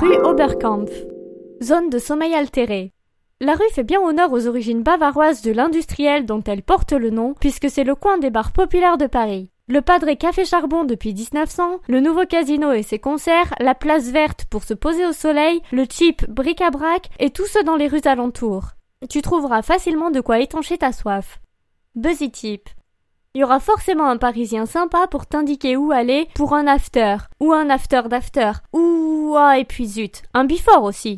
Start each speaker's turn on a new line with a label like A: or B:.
A: Rue Oberkampf. Zone de sommeil altéré. La rue fait bien honneur aux origines bavaroises de l'industriel dont elle porte le nom, puisque c'est le coin des bars populaires de Paris. Le Padre Café Charbon depuis 1900, le nouveau casino et ses concerts, la place verte pour se poser au soleil, le cheap bric-à-brac et tout ce dans les rues alentours. Tu trouveras facilement de quoi étancher ta soif. Buzzy Tip. Il y aura forcément un Parisien sympa pour t'indiquer où aller pour un after, ou un after d'after, ou ah et puis zut, un before aussi.